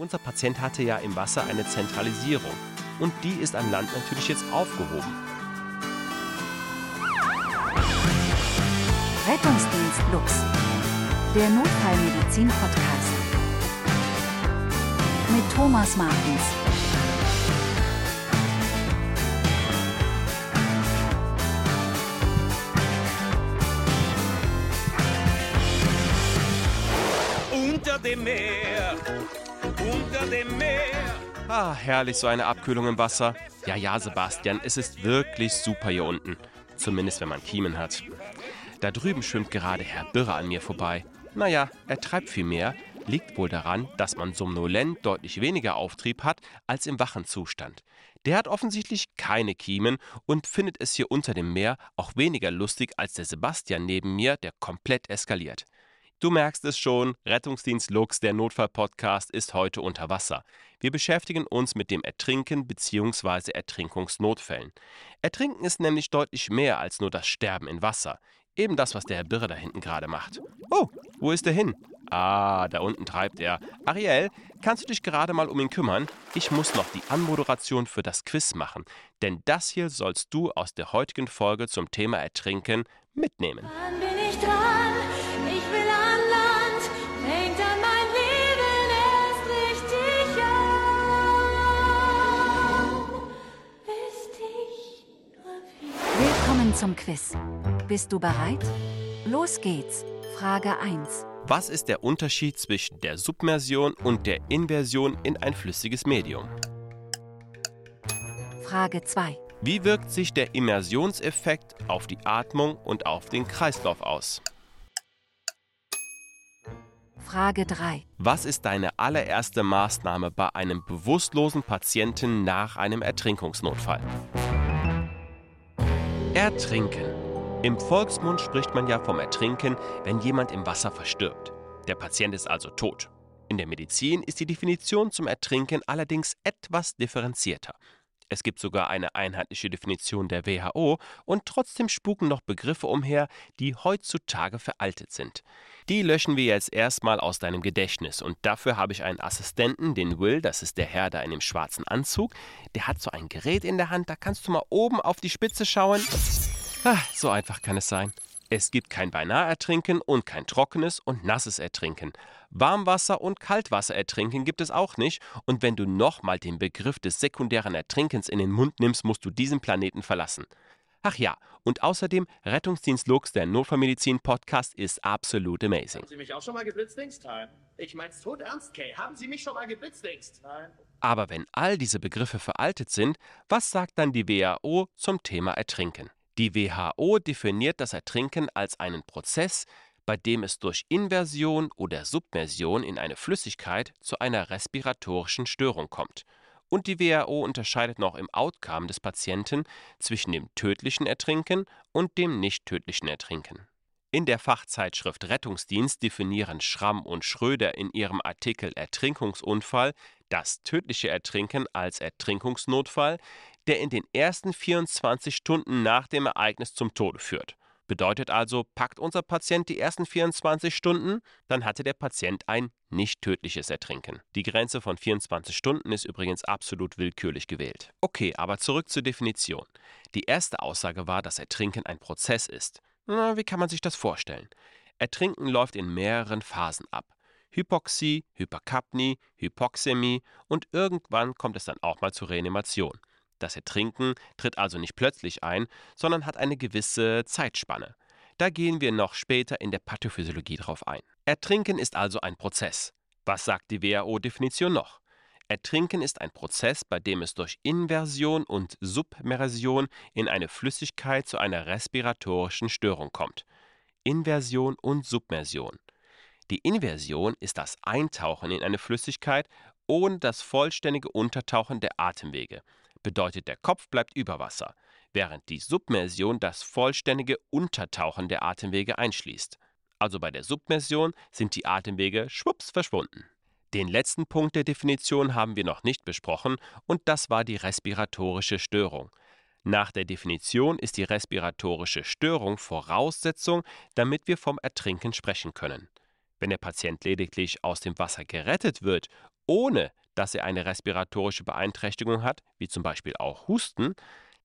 Unser Patient hatte ja im Wasser eine Zentralisierung und die ist an Land natürlich jetzt aufgehoben. Rettungsdienst Lux. Der Notfallmedizin-Podcast. Mit Thomas Martens. Unter dem Meer, unter dem Meer. Ah, herrlich, so eine Abkühlung im Wasser. Ja, ja, Sebastian, es ist wirklich super hier unten. Zumindest wenn man Kiemen hat. Da drüben schwimmt gerade Herr Birre an mir vorbei. Naja, er treibt viel mehr, liegt wohl daran, dass man somnolent deutlich weniger Auftrieb hat als im wachen Zustand. Der hat offensichtlich keine Kiemen und findet es hier unter dem Meer auch weniger lustig als der Sebastian neben mir, der komplett eskaliert. Du merkst es schon, Rettungsdienst Lux, der Notfallpodcast, ist heute unter Wasser. Wir beschäftigen uns mit dem Ertrinken bzw. Ertrinkungsnotfällen. Ertrinken ist nämlich deutlich mehr als nur das Sterben in Wasser. Eben das, was der Herr Birre da hinten gerade macht. Oh, wo ist er hin? Ah, da unten treibt er. Ariel, kannst du dich gerade mal um ihn kümmern? Ich muss noch die Anmoderation für das Quiz machen, denn das hier sollst du aus der heutigen Folge zum Thema Ertrinken mitnehmen. Wann bin ich dran? Willkommen zum Quiz. Bist du bereit? Los geht's. Frage 1. Was ist der Unterschied zwischen der Submersion und der Inversion in ein flüssiges Medium? Frage 2. Wie wirkt sich der Immersionseffekt auf die Atmung und auf den Kreislauf aus? Frage 3. Was ist deine allererste Maßnahme bei einem bewusstlosen Patienten nach einem Ertrinkungsnotfall? Ertrinken. Im Volksmund spricht man ja vom Ertrinken, wenn jemand im Wasser verstirbt. Der Patient ist also tot. In der Medizin ist die Definition zum Ertrinken allerdings etwas differenzierter. Es gibt sogar eine einheitliche Definition der WHO und trotzdem spuken noch Begriffe umher, die heutzutage veraltet sind. Die löschen wir jetzt erstmal aus deinem Gedächtnis und dafür habe ich einen Assistenten, den Will, das ist der Herr da in dem schwarzen Anzug. Der hat so ein Gerät in der Hand, da kannst du mal oben auf die Spitze schauen. Ah, so einfach kann es sein. Es gibt kein Beinahe-Ertrinken und kein trockenes und nasses Ertrinken. Warmwasser- und Kaltwasser-Ertrinken gibt es auch nicht. Und wenn du nochmal den Begriff des sekundären Ertrinkens in den Mund nimmst, musst du diesen Planeten verlassen. Ach ja, und außerdem Rettungsdienst Lux, der Notfallmedizin-Podcast, ist absolut amazing. Haben Sie mich auch schon mal geblitzdingst? Nein. Ich mein's tot ernst, Kay. Haben Sie mich schon mal geblitzdingst? Nein. Aber wenn all diese Begriffe veraltet sind, was sagt dann die WHO zum Thema Ertrinken? Die WHO definiert das Ertrinken als einen Prozess, bei dem es durch Inversion oder Submersion in eine Flüssigkeit zu einer respiratorischen Störung kommt. Und die WHO unterscheidet noch im Outcome des Patienten zwischen dem tödlichen Ertrinken und dem nicht tödlichen Ertrinken. In der Fachzeitschrift Rettungsdienst definieren Schramm und Schröder in ihrem Artikel Ertrinkungsunfall das tödliche Ertrinken als Ertrinkungsnotfall, der in den ersten 24 Stunden nach dem Ereignis zum Tode führt. Bedeutet also, packt unser Patient die ersten 24 Stunden, dann hatte der Patient ein nicht tödliches Ertrinken. Die Grenze von 24 Stunden ist übrigens absolut willkürlich gewählt. Okay, aber zurück zur Definition. Die erste Aussage war, dass Ertrinken ein Prozess ist. Na, wie kann man sich das vorstellen? Ertrinken läuft in mehreren Phasen ab. Hypoxie, Hyperkapnie, Hypoxämie und irgendwann kommt es dann auch mal zur Reanimation. Das Ertrinken tritt also nicht plötzlich ein, sondern hat eine gewisse Zeitspanne. Da gehen wir noch später in der Pathophysiologie drauf ein. Ertrinken ist also ein Prozess. Was sagt die WHO-Definition noch? Ertrinken ist ein Prozess, bei dem es durch Inversion und Submersion in eine Flüssigkeit zu einer respiratorischen Störung kommt. Inversion und Submersion. Die Inversion ist das Eintauchen in eine Flüssigkeit ohne das vollständige Untertauchen der Atemwege. Bedeutet, der Kopf bleibt über Wasser, während die Submersion das vollständige Untertauchen der Atemwege einschließt. Also bei der Submersion sind die Atemwege schwupps verschwunden. Den letzten Punkt der Definition haben wir noch nicht besprochen und das war die respiratorische Störung. Nach der Definition ist die respiratorische Störung Voraussetzung, damit wir vom Ertrinken sprechen können. Wenn der Patient lediglich aus dem Wasser gerettet wird ohne dass er eine respiratorische Beeinträchtigung hat, wie zum Beispiel auch Husten,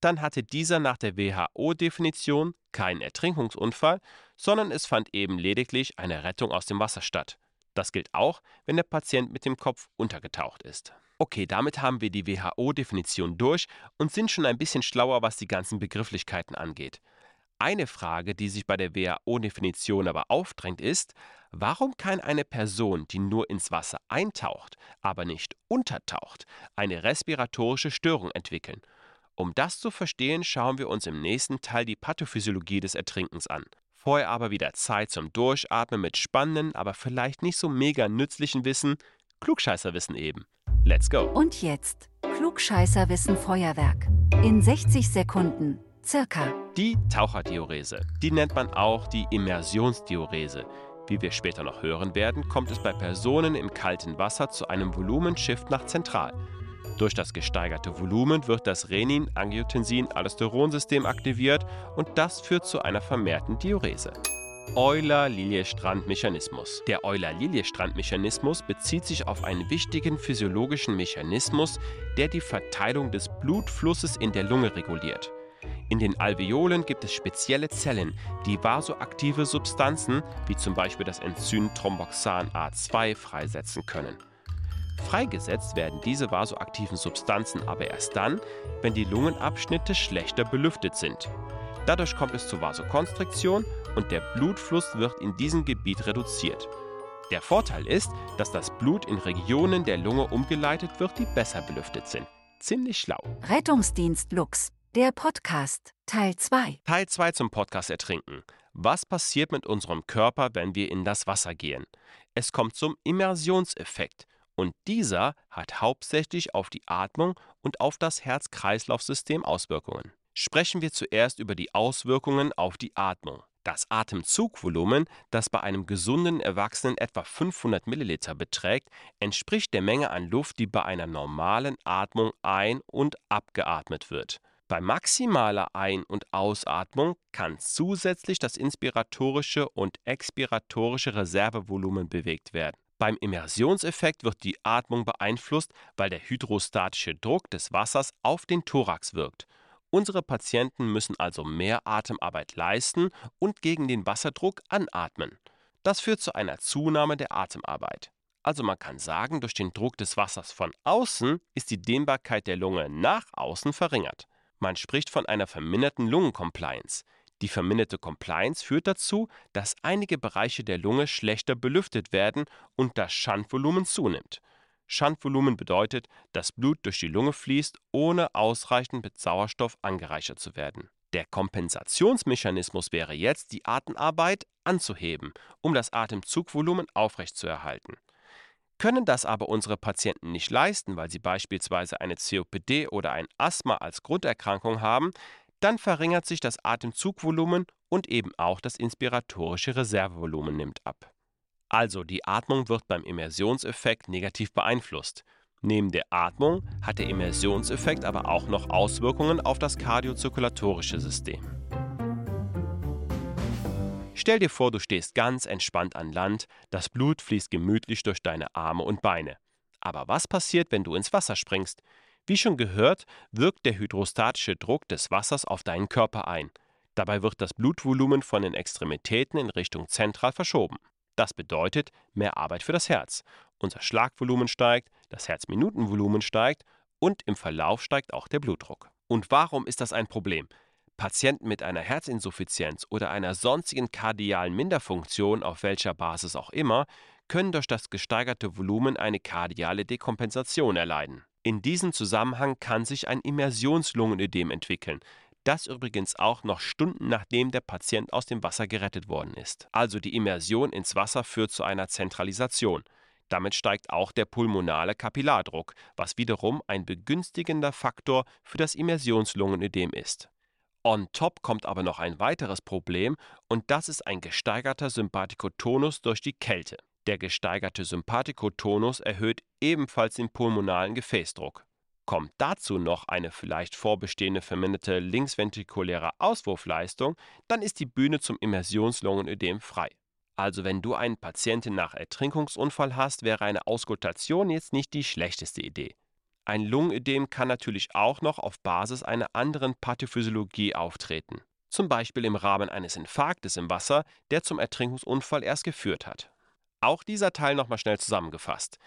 dann hatte dieser nach der WHO-Definition keinen Ertrinkungsunfall, sondern es fand eben lediglich eine Rettung aus dem Wasser statt. Das gilt auch, wenn der Patient mit dem Kopf untergetaucht ist. Okay, damit haben wir die WHO-Definition durch und sind schon ein bisschen schlauer, was die ganzen Begrifflichkeiten angeht. Eine Frage, die sich bei der WHO-Definition aber aufdrängt, ist, warum kann eine Person, die nur ins Wasser eintaucht, aber nicht untertaucht, eine respiratorische Störung entwickeln? Um das zu verstehen, schauen wir uns im nächsten Teil die Pathophysiologie des Ertrinkens an. Vorher aber wieder Zeit zum Durchatmen mit spannenden, aber vielleicht nicht so mega nützlichen Wissen, Klugscheißerwissen eben. Let's go! Und jetzt Klugscheißerwissen Feuerwerk. In 60 Sekunden, circa. Die Taucherdiurese, die nennt man auch die Immersionsdiurese. Wie wir später noch hören werden, kommt es bei Personen im kalten Wasser zu einem Volumenshift nach zentral. Durch das gesteigerte Volumen wird das Renin-Angiotensin-Aldosteronsystem aktiviert und das führt zu einer vermehrten Diurese. Euler-Liljestrand-Mechanismus. Der Euler-Liljestrand-Mechanismus bezieht sich auf einen wichtigen physiologischen Mechanismus, der die Verteilung des Blutflusses in der Lunge reguliert. In den Alveolen gibt es spezielle Zellen, die vasoaktive Substanzen, wie zum Beispiel das Enzym Thromboxan A2, freisetzen können. Freigesetzt werden diese vasoaktiven Substanzen aber erst dann, wenn die Lungenabschnitte schlechter belüftet sind. Dadurch kommt es zur Vasokonstriktion und der Blutfluss wird in diesem Gebiet reduziert. Der Vorteil ist, dass das Blut in Regionen der Lunge umgeleitet wird, die besser belüftet sind. Ziemlich schlau. Rettungsdienst Lux, der Podcast, Teil 2. Teil 2 zum Podcast Ertrinken. Was passiert mit unserem Körper, wenn wir in das Wasser gehen? Es kommt zum Immersionseffekt und dieser hat hauptsächlich auf die Atmung und auf das Herz-Kreislauf-System Auswirkungen. Sprechen wir zuerst über die Auswirkungen auf die Atmung. Das Atemzugvolumen, das bei einem gesunden Erwachsenen etwa 500 Milliliter beträgt, entspricht der Menge an Luft, die bei einer normalen Atmung ein- und abgeatmet wird. Bei maximaler Ein- und Ausatmung kann zusätzlich das inspiratorische und expiratorische Reservevolumen bewegt werden. Beim Immersionseffekt wird die Atmung beeinflusst, weil der hydrostatische Druck des Wassers auf den Thorax wirkt. Unsere Patienten müssen also mehr Atemarbeit leisten und gegen den Wasserdruck anatmen. Das führt zu einer Zunahme der Atemarbeit. Also man kann sagen, durch den Druck des Wassers von außen ist die Dehnbarkeit der Lunge nach außen verringert. Man spricht von einer verminderten Lungencompliance. Die verminderte Compliance führt dazu, dass einige Bereiche der Lunge schlechter belüftet werden und das Schandvolumen zunimmt. Schandvolumen bedeutet, dass Blut durch die Lunge fließt, ohne ausreichend mit Sauerstoff angereichert zu werden. Der Kompensationsmechanismus wäre jetzt, die Atemarbeit anzuheben, um das Atemzugvolumen aufrechtzuerhalten. Können das aber unsere Patienten nicht leisten, weil sie beispielsweise eine COPD oder ein Asthma als Grunderkrankung haben, dann verringert sich das Atemzugvolumen und eben auch das inspiratorische Reservevolumen nimmt ab. Also die Atmung wird beim Immersionseffekt negativ beeinflusst. Neben der Atmung hat der Immersionseffekt aber auch noch Auswirkungen auf das kardiozirkulatorische System. Stell dir vor, du stehst ganz entspannt an Land, das Blut fließt gemütlich durch deine Arme und Beine. Aber was passiert, wenn du ins Wasser springst? Wie schon gehört, wirkt der hydrostatische Druck des Wassers auf deinen Körper ein. Dabei wird das Blutvolumen von den Extremitäten in Richtung zentral verschoben. Das bedeutet mehr Arbeit für das Herz. Unser Schlagvolumen steigt, das Herzminutenvolumen steigt und im Verlauf steigt auch der Blutdruck. Und warum ist das ein Problem? Patienten mit einer Herzinsuffizienz oder einer sonstigen kardialen Minderfunktion, auf welcher Basis auch immer, können durch das gesteigerte Volumen eine kardiale Dekompensation erleiden. In diesem Zusammenhang kann sich ein Immersionslungenödem entwickeln, das übrigens auch noch Stunden nachdem der Patient aus dem Wasser gerettet worden ist. Also die Immersion ins Wasser führt zu einer Zentralisation. Damit steigt auch der pulmonale Kapillardruck, was wiederum ein begünstigender Faktor für das Immersionslungenödem ist. On top kommt aber noch ein weiteres Problem und das ist ein gesteigerter Sympathikotonus durch die Kälte. Der gesteigerte Sympathikotonus erhöht ebenfalls den pulmonalen Gefäßdruck. Kommt dazu noch eine vielleicht vorbestehende verminderte linksventrikuläre Auswurfleistung, dann ist die Bühne zum Immersionslungenödem frei. Also wenn du einen Patienten nach Ertrinkungsunfall hast, wäre eine Auskultation jetzt nicht die schlechteste Idee. Ein Lungenödem kann natürlich auch noch auf Basis einer anderen Pathophysiologie auftreten. Zum Beispiel im Rahmen eines Infarktes im Wasser, der zum Ertrinkungsunfall erst geführt hat. Auch dieser Teil nochmal schnell zusammengefasst.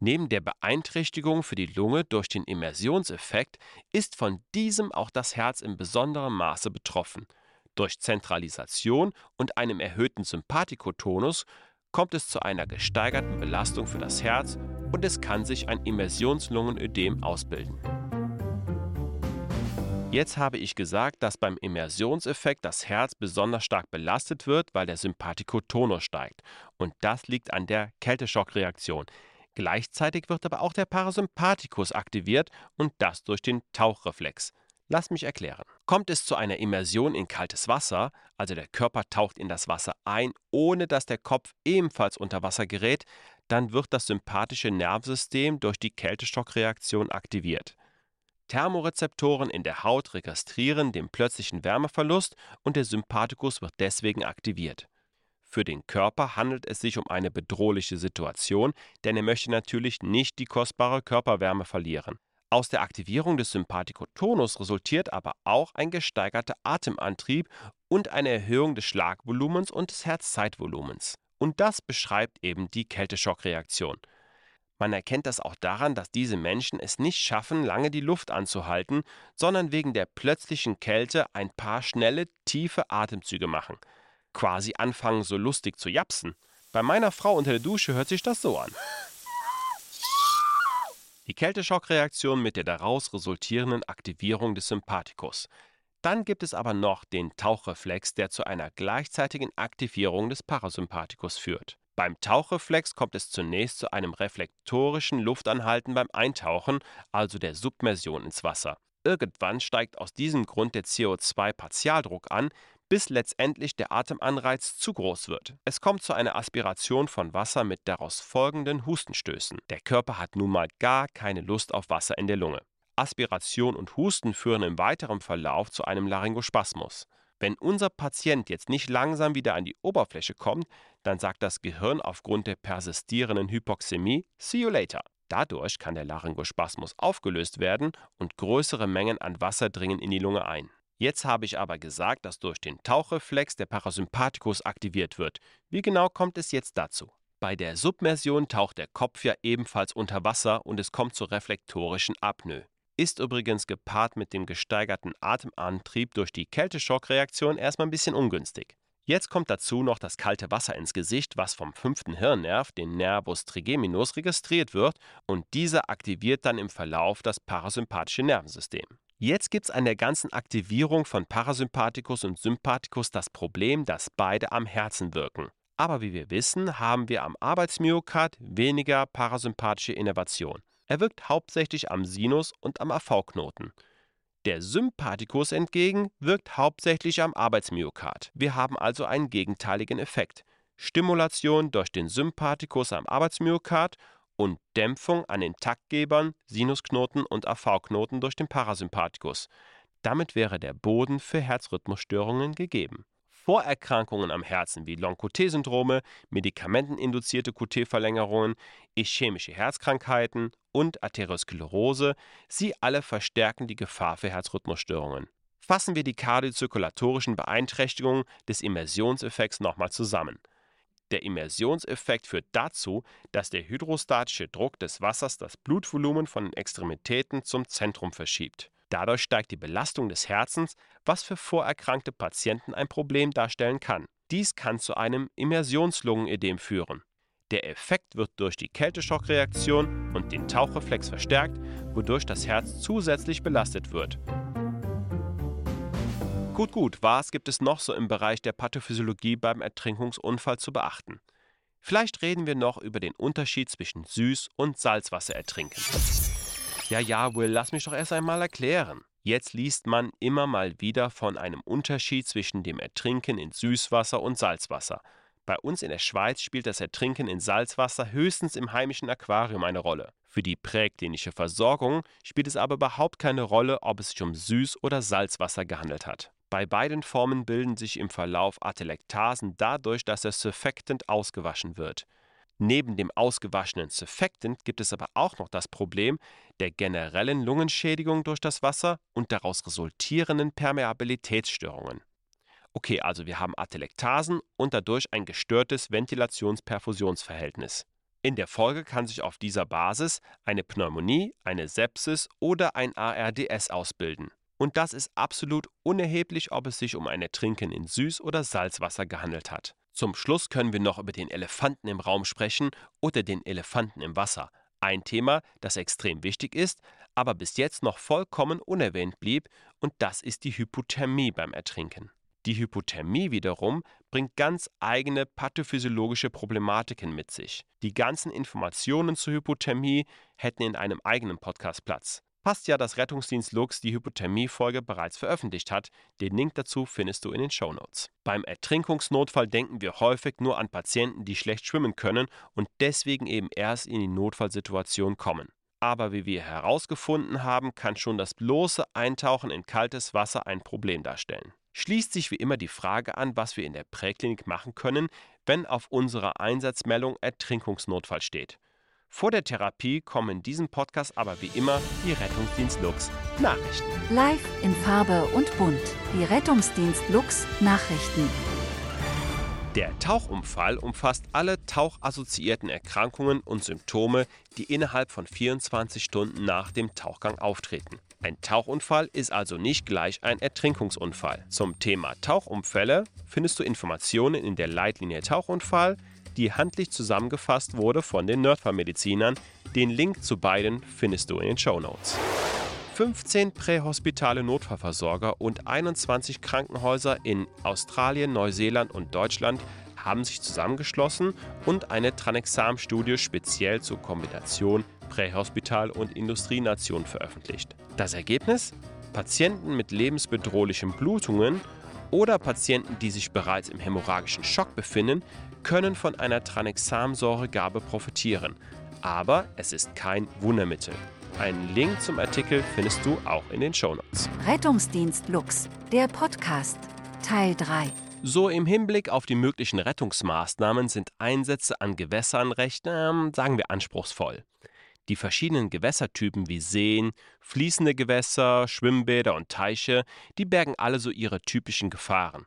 Neben der Beeinträchtigung für die Lunge durch den Immersionseffekt ist von diesem auch das Herz in besonderem Maße betroffen. Durch Zentralisation und einem erhöhten Sympathikotonus kommt es zu einer gesteigerten Belastung für das Herz und es kann sich ein Immersionslungenödem ausbilden. Jetzt habe ich gesagt, dass beim Immersionseffekt das Herz besonders stark belastet wird, weil der Sympathikotonus steigt. Und das liegt an der Kälteschockreaktion. Gleichzeitig wird aber auch der Parasympathikus aktiviert und das durch den Tauchreflex. Lass mich erklären. Kommt es zu einer Immersion in kaltes Wasser, also der Körper taucht in das Wasser ein, ohne dass der Kopf ebenfalls unter Wasser gerät, dann wird das sympathische Nervensystem durch die Kälteschockreaktion aktiviert. Thermorezeptoren in der Haut registrieren den plötzlichen Wärmeverlust und der Sympathikus wird deswegen aktiviert. Für den Körper handelt es sich um eine bedrohliche Situation, denn er möchte natürlich nicht die kostbare Körperwärme verlieren. Aus der Aktivierung des Sympathikotonus resultiert aber auch ein gesteigerter Atemantrieb und eine Erhöhung des Schlagvolumens und des Herzzeitvolumens. Und das beschreibt eben die Kälteschockreaktion. Man erkennt das auch daran, dass diese Menschen es nicht schaffen, lange die Luft anzuhalten, sondern wegen der plötzlichen Kälte ein paar schnelle, tiefe Atemzüge machen. Quasi anfangen so lustig zu japsen. Bei meiner Frau unter der Dusche hört sich das so an. Die Kälteschockreaktion mit der daraus resultierenden Aktivierung des Sympathikus. Dann gibt es aber noch den Tauchreflex, der zu einer gleichzeitigen Aktivierung des Parasympathikus führt. Beim Tauchreflex kommt es zunächst zu einem reflektorischen Luftanhalten beim Eintauchen, also der Submersion ins Wasser. Irgendwann steigt aus diesem Grund der CO2-Partialdruck an, bis letztendlich der Atemanreiz zu groß wird. Es kommt zu einer Aspiration von Wasser mit daraus folgenden Hustenstößen. Der Körper hat nun mal gar keine Lust auf Wasser in der Lunge. Aspiration und Husten führen im weiteren Verlauf zu einem Laryngospasmus. Wenn unser Patient jetzt nicht langsam wieder an die Oberfläche kommt, dann sagt das Gehirn aufgrund der persistierenden Hypoxämie See you later. Dadurch kann der Laryngospasmus aufgelöst werden und größere Mengen an Wasser dringen in die Lunge ein. Jetzt habe ich aber gesagt, dass durch den Tauchreflex der Parasympathikus aktiviert wird. Wie genau kommt es jetzt dazu? Bei der Submersion taucht der Kopf ja ebenfalls unter Wasser und es kommt zur reflektorischen Apnoe. Ist übrigens gepaart mit dem gesteigerten Atemantrieb durch die Kälteschockreaktion erstmal ein bisschen ungünstig. Jetzt kommt dazu noch das kalte Wasser ins Gesicht, was vom fünften Hirnnerv, den Nervus trigeminus, registriert wird und dieser aktiviert dann im Verlauf das parasympathische Nervensystem. Jetzt gibt es an der ganzen Aktivierung von Parasympathikus und Sympathikus das Problem, dass beide am Herzen wirken. Aber wie wir wissen, haben wir am Arbeitsmyokard weniger parasympathische Innervation. Er wirkt hauptsächlich am Sinus und am AV-Knoten. Der Sympathikus entgegen wirkt hauptsächlich am Arbeitsmyokard. Wir haben also einen gegenteiligen Effekt. Stimulation durch den Sympathikus am Arbeitsmyokard und Dämpfung an den Taktgebern, Sinusknoten und AV-Knoten durch den Parasympathikus. Damit wäre der Boden für Herzrhythmusstörungen gegeben. Vorerkrankungen am Herzen wie Long-QT-Syndrome, medikamenteninduzierte QT-Verlängerungen, ischämische Herzkrankheiten und Arteriosklerose, sie alle verstärken die Gefahr für Herzrhythmusstörungen. Fassen wir die kardiozirkulatorischen Beeinträchtigungen des Immersionseffekts nochmal zusammen. Der Immersionseffekt führt dazu, dass der hydrostatische Druck des Wassers das Blutvolumen von den Extremitäten zum Zentrum verschiebt. Dadurch steigt die Belastung des Herzens, was für vorerkrankte Patienten ein Problem darstellen kann. Dies kann zu einem Immersionslungenödem führen. Der Effekt wird durch die Kälteschockreaktion und den Tauchreflex verstärkt, wodurch das Herz zusätzlich belastet wird. Gut, gut, was gibt es noch so im Bereich der Pathophysiologie beim Ertrinkungsunfall zu beachten? Vielleicht reden wir noch über den Unterschied zwischen Süß- und Salzwasser ertrinken. Ja, ja, Will, lass mich doch erst einmal erklären. Jetzt liest man immer mal wieder von einem Unterschied zwischen dem Ertrinken in Süßwasser und Salzwasser. Bei uns in der Schweiz spielt das Ertrinken in Salzwasser höchstens im heimischen Aquarium eine Rolle. Für die präklinische Versorgung spielt es aber überhaupt keine Rolle, ob es sich um Süß- oder Salzwasser gehandelt hat. Bei beiden Formen bilden sich im Verlauf Atelektasen dadurch, dass der Surfactant ausgewaschen wird. Neben dem ausgewaschenen Surfactant gibt es aber auch noch das Problem der generellen Lungenschädigung durch das Wasser und daraus resultierenden Permeabilitätsstörungen. Okay, also wir haben Atelektasen und dadurch ein gestörtes Ventilations-Perfusionsverhältnis. In der Folge kann sich auf dieser Basis eine Pneumonie, eine Sepsis oder ein ARDS ausbilden. Und das ist absolut unerheblich, ob es sich um ein Ertrinken in Süß- oder Salzwasser gehandelt hat. Zum Schluss können wir noch über den Elefanten im Raum sprechen oder den Elefanten im Wasser. Ein Thema, das extrem wichtig ist, aber bis jetzt noch vollkommen unerwähnt blieb, und das ist die Hypothermie beim Ertrinken. Die Hypothermie wiederum bringt ganz eigene pathophysiologische Problematiken mit sich. Die ganzen Informationen zur Hypothermie hätten in einem eigenen Podcast Platz. Passt ja, dass Rettungsdienst Lux die Hypothermie-Folge bereits veröffentlicht hat. Den Link dazu findest du in den Shownotes. Beim Ertrinkungsnotfall denken wir häufig nur an Patienten, die schlecht schwimmen können und deswegen eben erst in die Notfallsituation kommen. Aber wie wir herausgefunden haben, kann schon das bloße Eintauchen in kaltes Wasser ein Problem darstellen schließt sich wie immer die Frage an, was wir in der Präklinik machen können, wenn auf unserer Einsatzmeldung Ertrinkungsnotfall steht. Vor der Therapie kommen in diesem Podcast aber wie immer die Rettungsdienst Lux Nachrichten. Live in Farbe und bunt. Die Rettungsdienst Lux Nachrichten. Der Tauchunfall umfasst alle tauchassoziierten Erkrankungen und Symptome, die innerhalb von 24 Stunden nach dem Tauchgang auftreten. Ein Tauchunfall ist also nicht gleich ein Ertrinkungsunfall. Zum Thema Tauchunfälle findest du Informationen in der Leitlinie Tauchunfall, die handlich zusammengefasst wurde von den Nerdfall-Medizinern. Den Link zu beiden findest du in den Show Notes. 15 prähospitale Notfallversorger und 21 Krankenhäuser in Australien, Neuseeland und Deutschland haben sich zusammengeschlossen und eine Tranexam-Studie speziell zur Kombination Prähospital und Industrienation veröffentlicht. Das Ergebnis? Patienten mit lebensbedrohlichen Blutungen oder Patienten, die sich bereits im hämorrhagischen Schock befinden, können von einer Tranexamsäuregabe profitieren. Aber es ist kein Wundermittel. Einen Link zum Artikel findest du auch in den Shownotes. Rettungsdienst Lux, der Podcast, Teil 3. So im Hinblick auf die möglichen Rettungsmaßnahmen sind Einsätze an Gewässern recht, ähm, sagen wir, anspruchsvoll. Die verschiedenen Gewässertypen wie Seen, fließende Gewässer, Schwimmbäder und Teiche, die bergen alle so ihre typischen Gefahren.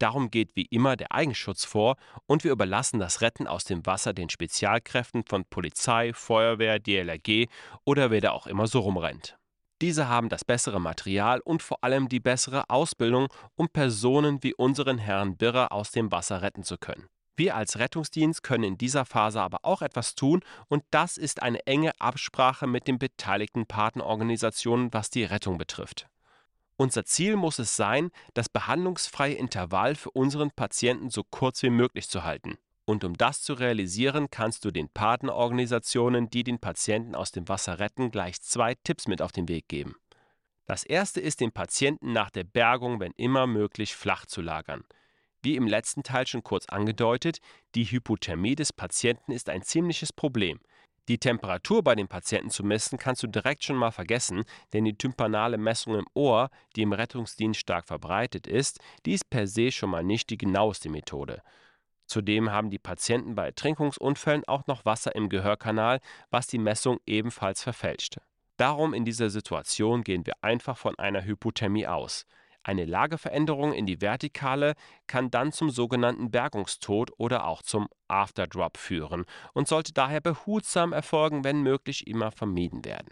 Darum geht wie immer der Eigenschutz vor und wir überlassen das Retten aus dem Wasser den Spezialkräften von Polizei, Feuerwehr, DLRG oder wer da auch immer so rumrennt. Diese haben das bessere Material und vor allem die bessere Ausbildung, um Personen wie unseren Herrn Birrer aus dem Wasser retten zu können. Wir als Rettungsdienst können in dieser Phase aber auch etwas tun und das ist eine enge Absprache mit den beteiligten Partnerorganisationen, was die Rettung betrifft. Unser Ziel muss es sein, das behandlungsfreie Intervall für unseren Patienten so kurz wie möglich zu halten. Und um das zu realisieren, kannst du den Partnerorganisationen, die den Patienten aus dem Wasser retten, gleich zwei Tipps mit auf den Weg geben. Das erste ist, den Patienten nach der Bergung, wenn immer möglich, flach zu lagern. Wie im letzten Teil schon kurz angedeutet, die Hypothermie des Patienten ist ein ziemliches Problem. Die Temperatur bei den Patienten zu messen, kannst du direkt schon mal vergessen, denn die tympanale Messung im Ohr, die im Rettungsdienst stark verbreitet ist, die ist per se schon mal nicht die genaueste Methode. Zudem haben die Patienten bei Ertrinkungsunfällen auch noch Wasser im Gehörkanal, was die Messung ebenfalls verfälscht. Darum in dieser Situation gehen wir einfach von einer Hypothermie aus. Eine Lageveränderung in die Vertikale kann dann zum sogenannten Bergungstod oder auch zum Afterdrop führen und sollte daher behutsam erfolgen, wenn möglich immer vermieden werden.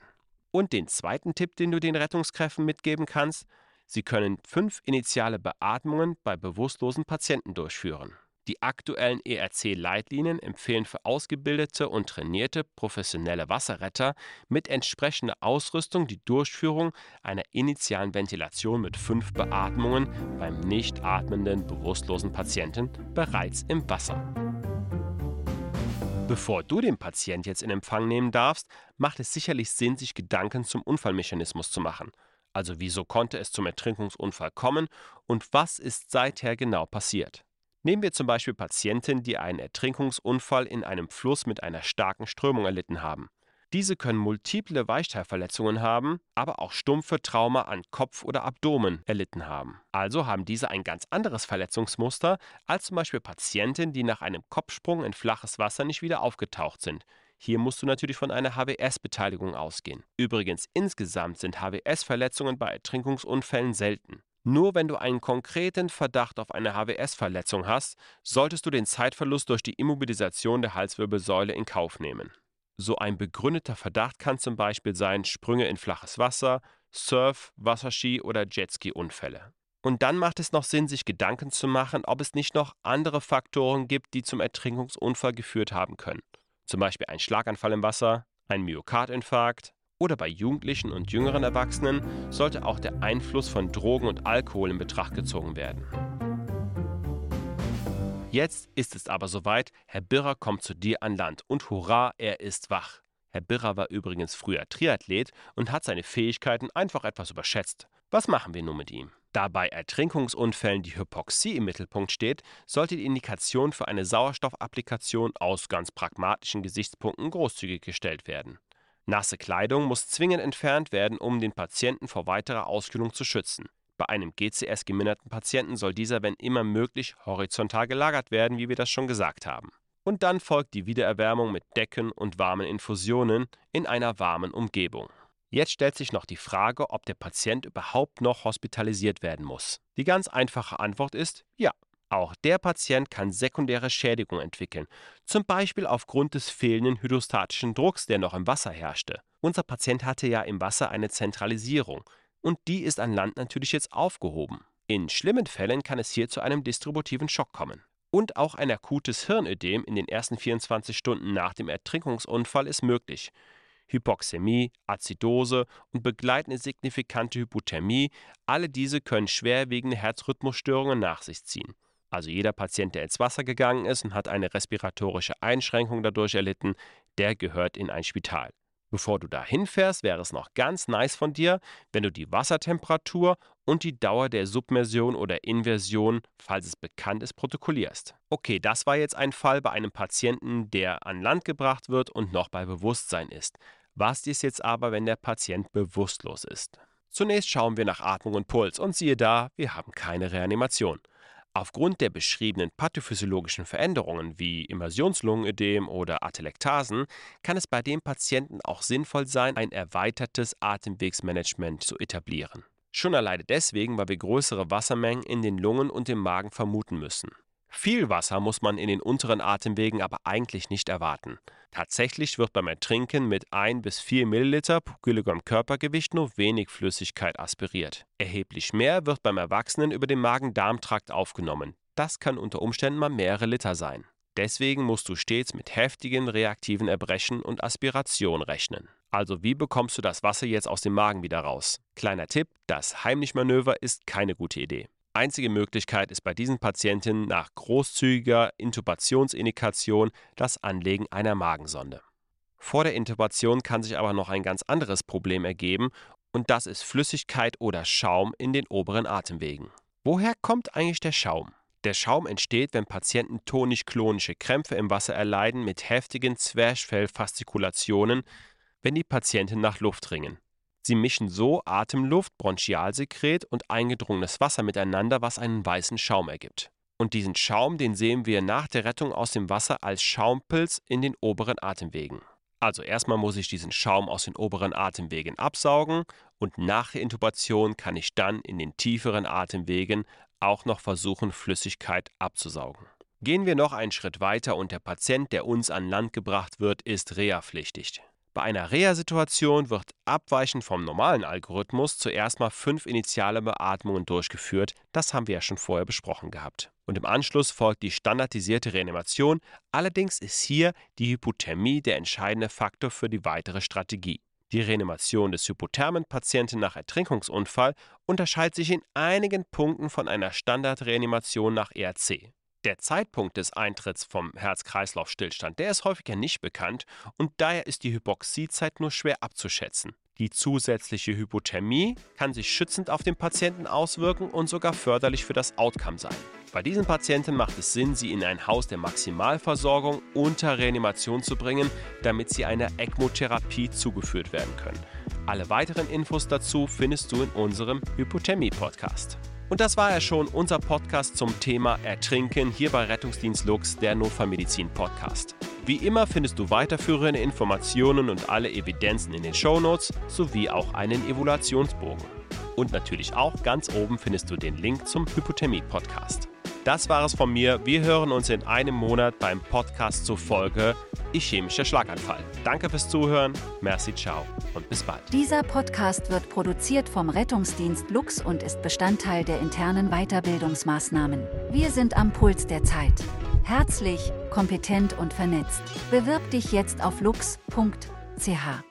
Und den zweiten Tipp, den du den Rettungskräften mitgeben kannst, sie können fünf initiale Beatmungen bei bewusstlosen Patienten durchführen. Die aktuellen ERC-Leitlinien empfehlen für ausgebildete und trainierte professionelle Wasserretter mit entsprechender Ausrüstung die Durchführung einer initialen Ventilation mit fünf Beatmungen beim nicht atmenden bewusstlosen Patienten bereits im Wasser. Bevor du den Patient jetzt in Empfang nehmen darfst, macht es sicherlich Sinn, sich Gedanken zum Unfallmechanismus zu machen. Also wieso konnte es zum Ertrinkungsunfall kommen und was ist seither genau passiert? Nehmen wir zum Beispiel Patienten, die einen Ertrinkungsunfall in einem Fluss mit einer starken Strömung erlitten haben. Diese können multiple Weichteilverletzungen haben, aber auch stumpfe Trauma an Kopf oder Abdomen erlitten haben. Also haben diese ein ganz anderes Verletzungsmuster als zum Beispiel Patienten, die nach einem Kopfsprung in flaches Wasser nicht wieder aufgetaucht sind. Hier musst du natürlich von einer HWS-Beteiligung ausgehen. Übrigens, insgesamt sind HWS-Verletzungen bei Ertrinkungsunfällen selten. Nur wenn du einen konkreten Verdacht auf eine HWS-Verletzung hast, solltest du den Zeitverlust durch die Immobilisation der Halswirbelsäule in Kauf nehmen. So ein begründeter Verdacht kann zum Beispiel sein Sprünge in flaches Wasser, Surf, Wasserski oder Jetski-Unfälle. Und dann macht es noch Sinn, sich Gedanken zu machen, ob es nicht noch andere Faktoren gibt, die zum Ertrinkungsunfall geführt haben können. Zum Beispiel ein Schlaganfall im Wasser, ein Myokardinfarkt oder bei Jugendlichen und jüngeren Erwachsenen sollte auch der Einfluss von Drogen und Alkohol in Betracht gezogen werden. Jetzt ist es aber soweit, Herr Birrer kommt zu dir an Land und hurra, er ist wach. Herr Birrer war übrigens früher Triathlet und hat seine Fähigkeiten einfach etwas überschätzt. Was machen wir nun mit ihm? Da bei Ertrinkungsunfällen die Hypoxie im Mittelpunkt steht, sollte die Indikation für eine Sauerstoffapplikation aus ganz pragmatischen Gesichtspunkten großzügig gestellt werden. Nasse Kleidung muss zwingend entfernt werden, um den Patienten vor weiterer Auskühlung zu schützen. Bei einem GCS-geminderten Patienten soll dieser, wenn immer möglich, horizontal gelagert werden, wie wir das schon gesagt haben. Und dann folgt die Wiedererwärmung mit Decken und warmen Infusionen in einer warmen Umgebung. Jetzt stellt sich noch die Frage, ob der Patient überhaupt noch hospitalisiert werden muss. Die ganz einfache Antwort ist ja. Auch der Patient kann sekundäre Schädigung entwickeln, zum Beispiel aufgrund des fehlenden hydrostatischen Drucks, der noch im Wasser herrschte. Unser Patient hatte ja im Wasser eine Zentralisierung und die ist an Land natürlich jetzt aufgehoben. In schlimmen Fällen kann es hier zu einem distributiven Schock kommen. Und auch ein akutes Hirnödem in den ersten 24 Stunden nach dem Ertrinkungsunfall ist möglich. Hypoxämie, Azidose und begleitende signifikante Hypothermie, alle diese können schwerwiegende Herzrhythmusstörungen nach sich ziehen. Also jeder Patient, der ins Wasser gegangen ist und hat eine respiratorische Einschränkung dadurch erlitten, der gehört in ein Spital. Bevor du da hinfährst, wäre es noch ganz nice von dir, wenn du die Wassertemperatur und die Dauer der Submersion oder Inversion, falls es bekannt ist, protokollierst. Okay, das war jetzt ein Fall bei einem Patienten, der an Land gebracht wird und noch bei Bewusstsein ist. Was ist jetzt aber, wenn der Patient bewusstlos ist? Zunächst schauen wir nach Atmung und Puls und siehe da, wir haben keine Reanimation. Aufgrund der beschriebenen pathophysiologischen Veränderungen wie Immersionslungenödem oder Atelektasen kann es bei dem Patienten auch sinnvoll sein, ein erweitertes Atemwegsmanagement zu etablieren. Schon alleine deswegen, weil wir größere Wassermengen in den Lungen und im Magen vermuten müssen. Viel Wasser muss man in den unteren Atemwegen aber eigentlich nicht erwarten. Tatsächlich wird beim Ertrinken mit 1 bis 4 Milliliter pro Kilogramm Körpergewicht nur wenig Flüssigkeit aspiriert. Erheblich mehr wird beim Erwachsenen über den Magen-Darm-Trakt aufgenommen. Das kann unter Umständen mal mehrere Liter sein. Deswegen musst du stets mit heftigen reaktiven Erbrechen und Aspiration rechnen. Also wie bekommst du das Wasser jetzt aus dem Magen wieder raus? Kleiner Tipp, das Heimlichmanöver ist keine gute Idee. Einzige Möglichkeit ist bei diesen Patienten nach großzügiger Intubationsindikation das Anlegen einer Magensonde. Vor der Intubation kann sich aber noch ein ganz anderes Problem ergeben und das ist Flüssigkeit oder Schaum in den oberen Atemwegen. Woher kommt eigentlich der Schaum? Der Schaum entsteht, wenn Patienten tonisch-klonische Krämpfe im Wasser erleiden mit heftigen Zwerchfellfastikulationen, wenn die Patienten nach Luft ringen. Sie mischen so Atemluft, Bronchialsekret und eingedrungenes Wasser miteinander, was einen weißen Schaum ergibt. Und diesen Schaum, den sehen wir nach der Rettung aus dem Wasser als Schaumpilz in den oberen Atemwegen. Also erstmal muss ich diesen Schaum aus den oberen Atemwegen absaugen und nach der Intubation kann ich dann in den tieferen Atemwegen auch noch versuchen, Flüssigkeit abzusaugen. Gehen wir noch einen Schritt weiter und der Patient, der uns an Land gebracht wird, ist reha-pflichtig. Bei einer Reha-Situation wird abweichend vom normalen Algorithmus zuerst mal fünf initiale Beatmungen durchgeführt. Das haben wir ja schon vorher besprochen gehabt. Und im Anschluss folgt die standardisierte Reanimation. Allerdings ist hier die Hypothermie der entscheidende Faktor für die weitere Strategie. Die Reanimation des hypothermen Patienten nach Ertrinkungsunfall unterscheidet sich in einigen Punkten von einer Standardreanimation nach ERC. Der Zeitpunkt des Eintritts vom Herz-Kreislauf-Stillstand, der ist häufiger nicht bekannt und daher ist die Hypoxiezeit nur schwer abzuschätzen. Die zusätzliche Hypothermie kann sich schützend auf den Patienten auswirken und sogar förderlich für das Outcome sein. Bei diesen Patienten macht es Sinn, sie in ein Haus der Maximalversorgung unter Reanimation zu bringen, damit sie einer ECMO-Therapie zugeführt werden können. Alle weiteren Infos dazu findest du in unserem Hypothermie-Podcast. Und das war ja schon unser Podcast zum Thema Ertrinken hier bei Rettungsdienst Lux, der Notfallmedizin-Podcast. Wie immer findest du weiterführende Informationen und alle Evidenzen in den Shownotes sowie auch einen Evaluationsbogen. Und natürlich auch ganz oben findest du den Link zum Hypothermie-Podcast. Das war es von mir. Wir hören uns in einem Monat beim Podcast zur Folge Ischämischer Schlaganfall. Danke fürs Zuhören. Merci, ciao und bis bald. Dieser Podcast wird produziert vom Rettungsdienst Lux und ist Bestandteil der internen Weiterbildungsmaßnahmen. Wir sind am Puls der Zeit. Herzlich, kompetent und vernetzt. Bewirb dich jetzt auf lux.ch.